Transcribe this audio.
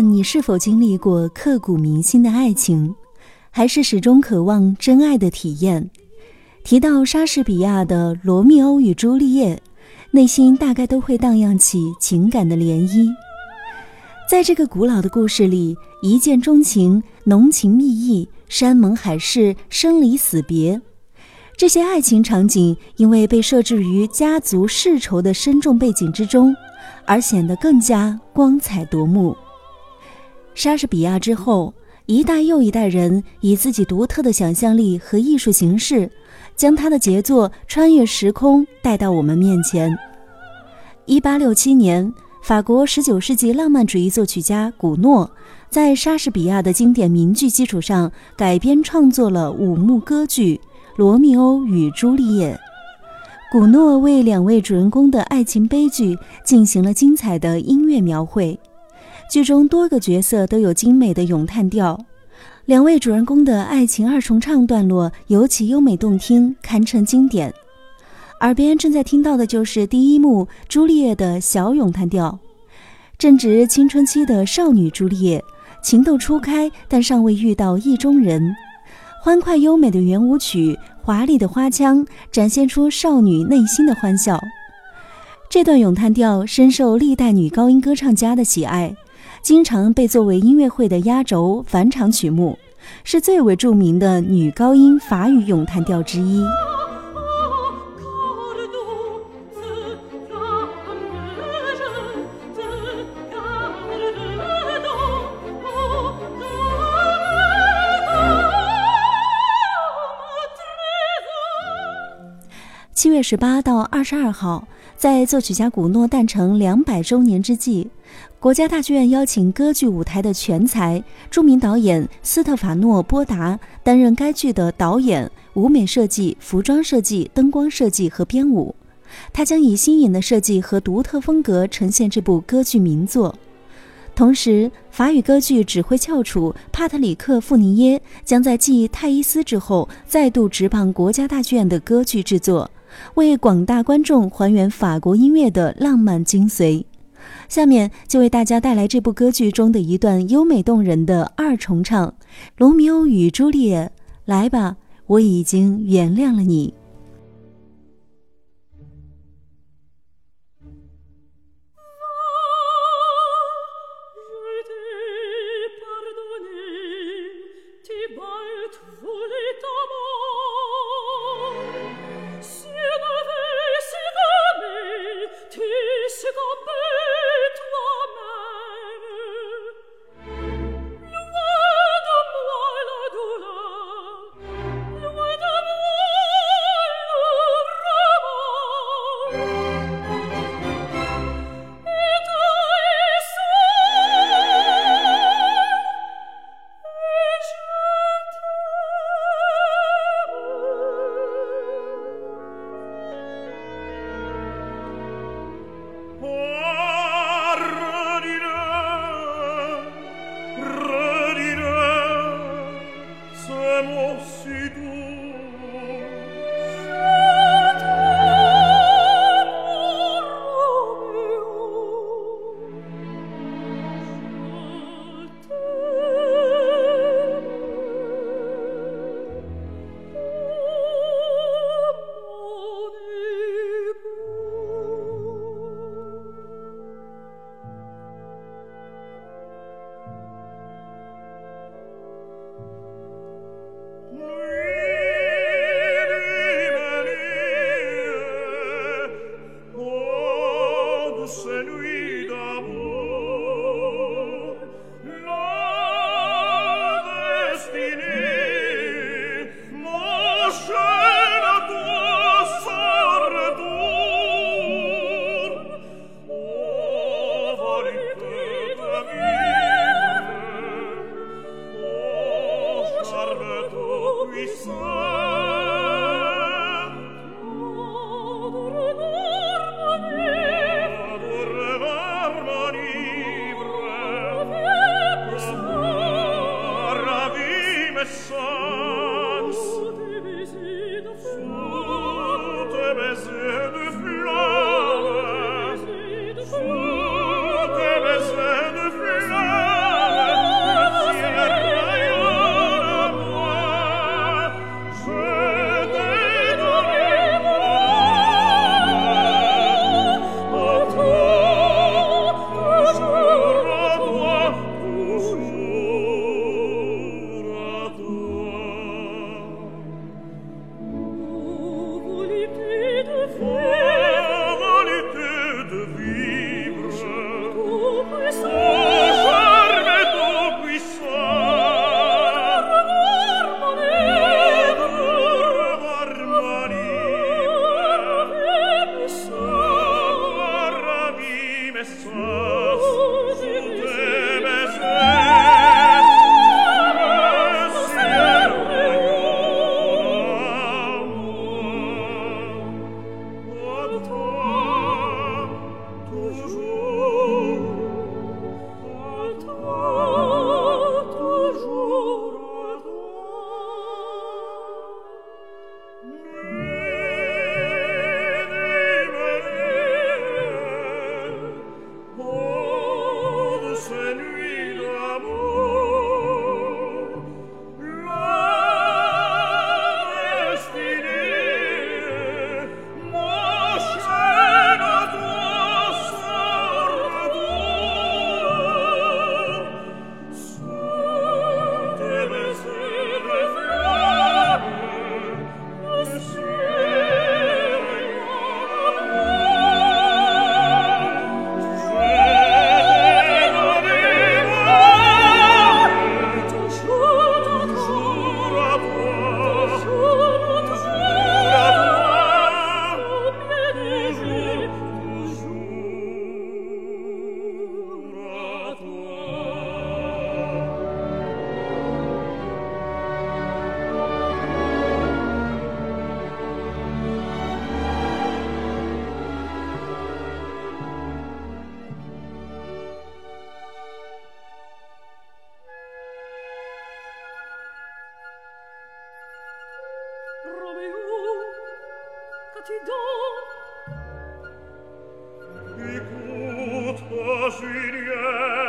你是否经历过刻骨铭心的爱情，还是始终渴望真爱的体验，提到莎士比亚的《罗密欧与朱丽叶》，内心大概都会荡漾起情感的涟漪。在这个古老的故事里，一见钟情、浓情蜜意、山盟海誓、生离死别，这些爱情场景因为被设置于家族世仇的深重背景之中，而显得更加光彩夺目。莎士比亚之后，一代又一代人以自己独特的想象力和艺术形式，将他的杰作穿越时空带到我们面前。一八六七年。法国十九世纪浪漫主义作曲家古诺，在莎士比亚的经典名句基础上改编创作了五幕歌剧《罗密欧与朱丽叶》。古诺为两位主人公的爱情悲剧进行了精彩的音乐描绘，剧中多个角色都有精美的咏叹调，两位主人公的爱情二重唱段落尤其优美动听，堪称经典。耳边正在听到的就是第一幕朱丽叶的小咏叹调，正值青春期的少女朱丽叶，情窦初开，但尚未遇到意中人。欢快优美的圆舞曲，华丽的花腔，展现出少女内心的欢笑。这段咏叹调深受历代女高音歌唱家的喜爱，经常被作为音乐会的压轴返场曲目，是最为著名的女高音法语咏叹调之一。十八到二十二号，在作曲家古诺诞辰两百周年之际，国家大剧院邀请歌剧舞台的全才、著名导演斯特法诺·波达担任该剧的导演、舞美设计、服装设计、灯光设计和编舞。他将以新颖的设计和独特风格呈现这部歌剧名作。同时，法语歌剧指挥翘楚帕特里克·富尼耶将在继泰伊斯之后，再度执棒国家大剧院的歌剧制作。为广大观众还原法国音乐的浪漫精髓，下面就为大家带来这部歌剧中的一段优美动人的二重唱《罗密欧与朱丽叶》。来吧，我已经原谅了你。blue. We sah ti do. Écoute, Julien,